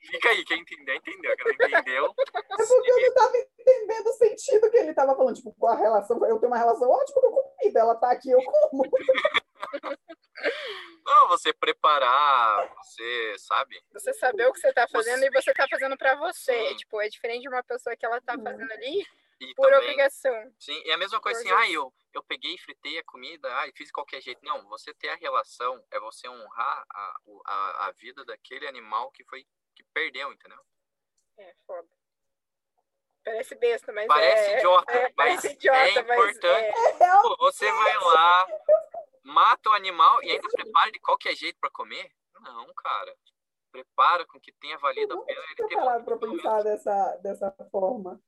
Fica aí, quem entendeu, entendeu. Quem não entendeu. É porque eu não estava entendendo o sentido que ele estava falando. Tipo, com a relação. Eu tenho uma relação ótima com a comida. Ela tá aqui, eu como. Não, você preparar, você sabe? Você saber o que você está fazendo você... e você está fazendo para você. Sim. Tipo, é diferente de uma pessoa que ela está uhum. fazendo ali e por também, obrigação. Sim, e a mesma coisa por assim, ah, eu, eu peguei, fritei a comida, ah, fiz de qualquer jeito. Não, você ter a relação é você honrar a, a, a vida daquele animal que foi que perdeu, entendeu? É, foda. Parece besta, mas parece é, idiota, é, mas parece idiota, é importante. Mas Pô, você vai lá, mata o animal e ainda prepara de qualquer jeito para comer? Não, cara. Prepara com que tenha valido a pena. Ele ter parado para pensar dessa, dessa forma.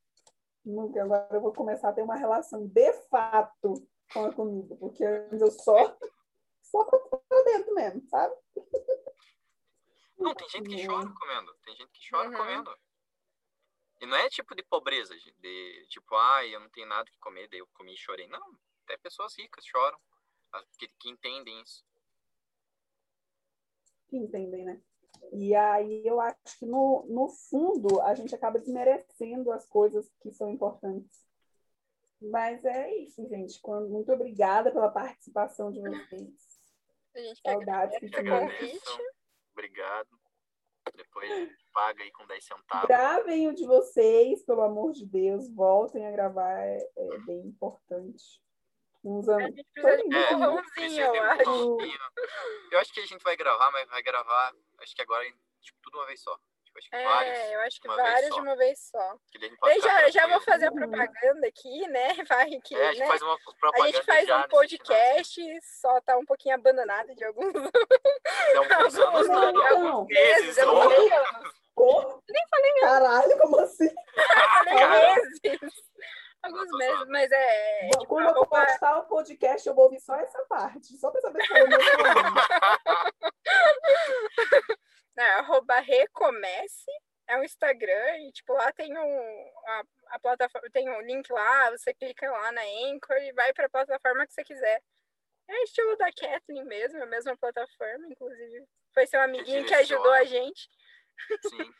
Nunca. Agora eu vou começar a ter uma relação de fato com a comida, porque antes eu só só para dentro mesmo, sabe? Não, tem gente que chora comendo. Tem gente que chora uhum. comendo. E não é tipo de pobreza, de tipo, ai, ah, eu não tenho nada que comer, daí eu comi e chorei. Não, até pessoas ricas choram que, que entendem isso. Que entendem, né? E aí eu acho que no, no fundo a gente acaba desmerecendo as coisas que são importantes. Mas é isso, gente. Muito obrigada pela participação de vocês. Saudades que convite. Obrigado. Depois paga aí com 10 centavos. Gravem o de vocês, pelo amor de Deus. Voltem a gravar, é, é bem importante uns anos. A gente precisa de um eu acho. Eu acho que a gente vai gravar, mas vai gravar, acho que agora, tipo, tudo uma vez só. Tipo, acho que é, vários, eu acho que vários de uma vez só. Eu já, já vou fazer a propaganda aqui, né? Vai que, é, a gente né? faz uma propaganda A gente faz um podcast, só tá um pouquinho abandonado de alguns... De alguns anos, não, não, alguns meses. Eu não Nem falei mesmo. Caralho, como assim? falei meses alguns meses, mas é. Bom, tipo, quando eu postar o podcast, eu vou ouvir só essa parte, só para saber se eu Não, arroba Recomece é um Instagram e, tipo, lá tem um, a, a plataforma, tem um link lá, você clica lá na Anchor e vai para a plataforma que você quiser. É estilo da Kathleen mesmo, a mesma plataforma, inclusive. Foi seu amiguinho que Redireciona. ajudou a gente. Sim.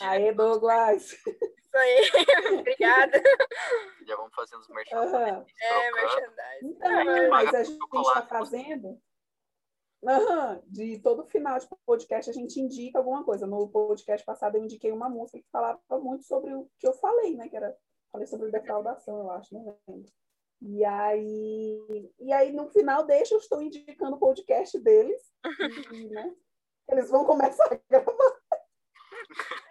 Aê, Douglas. Isso aí. Obrigada. Já vamos fazendo os merchan. Aham. É, merchandising. Então, mas a gente está fazendo. Aham, de todo final de podcast a gente indica alguma coisa. No podcast passado eu indiquei uma música que falava muito sobre o que eu falei, né? Que era falei sobre defraudação, eu acho, não lembro. E aí, e aí no final deixa eu estou indicando o podcast deles, e, né? Eles vão começar a gravar.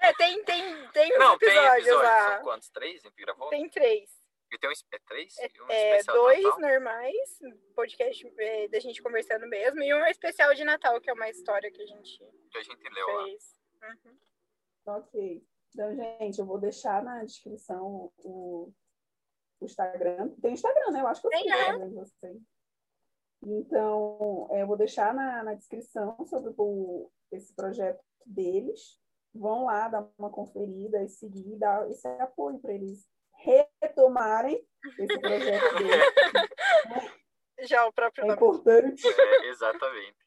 É, tem, tem, tem uns Não, tem episódios lá. São quantos? Três? A gente gravou? Tem três. E tem um, é três? E um É, dois Natal? normais, podcast é, da gente conversando mesmo, e um especial de Natal, que é uma história que a gente que a gente leu lá. fez. Uhum. Ok. Então, gente, eu vou deixar na descrição o, o Instagram. Tem Instagram, né? Eu acho que eu sei é. Então, é, eu vou deixar na, na descrição sobre o, esse projeto deles. Vão lá dar uma conferida e seguir, dar esse apoio para eles retomarem esse projeto deles. Já o próprio É importante. É, exatamente.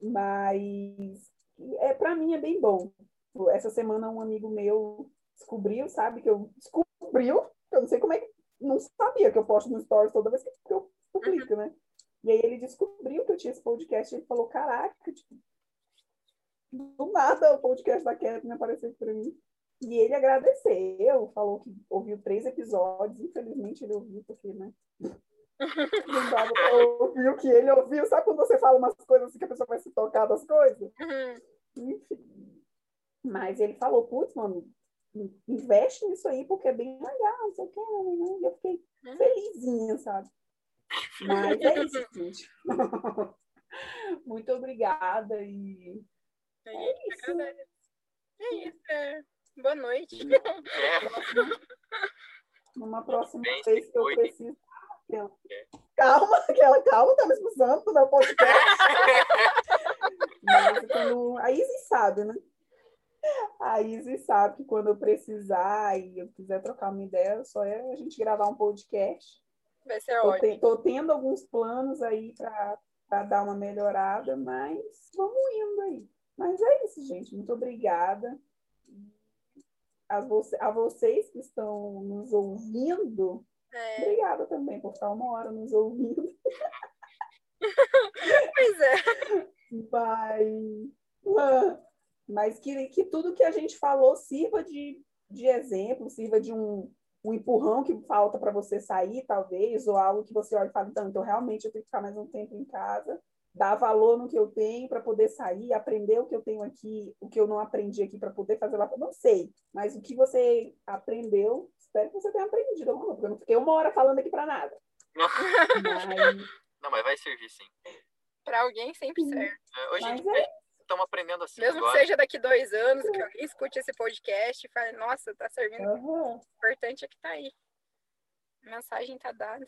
Mas é para mim é bem bom. Essa semana um amigo meu descobriu, sabe, que eu descobriu, eu não sei como é que não sabia que eu posto no stories toda vez que eu publico, né? E aí ele descobriu que eu tinha esse podcast e ele falou, caraca, tipo, do nada o podcast da Kathleen apareceu para mim. E ele agradeceu, falou que ouviu três episódios, infelizmente ele ouviu, porque, né? Não dava pra ouvir o que ele ouviu. Sabe quando você fala umas coisas assim que a pessoa vai se tocar das coisas? Uhum. Enfim. Mas ele falou, putz, mano, investe nisso aí porque é bem legal, não sei o que, né? E eu fiquei felizinha, sabe? Mas é isso, gente. Muito obrigada e A gente isso. agradece. É isso. é. Boa noite. É, numa próxima Bem, vez que eu preciso. Calma, aquela calma, tá me expulsando do meu podcast. Mas quando... A Isis sabe, né? A Isis sabe que quando eu precisar e eu quiser trocar uma ideia, só é a gente gravar um podcast. Vai ser Tô, ótimo. te- tô tendo alguns planos aí para dar uma melhorada, mas vamos indo aí. Mas é isso, gente. Muito obrigada. A, você, a vocês que estão nos ouvindo, É, obrigada também por estar uma hora nos ouvindo. pois é. Mas, ah, mas que, que tudo que a gente falou sirva de, de exemplo, sirva de um, um empurrão que falta para você sair, talvez, ou algo que você olha e fala, então, então realmente eu tenho que ficar mais um tempo em casa, dar valor no que eu tenho para poder sair, aprender o que eu tenho aqui, o que eu não aprendi aqui para poder fazer lá. Não sei, mas o que você aprendeu, espero que você tenha aprendido alguma coisa, porque eu não fiquei uma hora falando aqui para nada. Mas, Não, mas vai servir sim. Pra alguém sempre serve. É, Hoje mas gente é estamos aprendendo assim Mesmo que agora. seja daqui dois anos, que alguém escute esse podcast e fale, nossa, tá servindo. O aham. importante é que tá aí. A mensagem tá dada.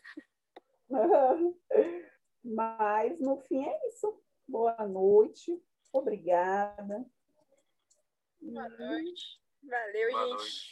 Mas no fim é isso. Boa noite. Obrigada. Boa noite. Valeu, Boa gente. noite.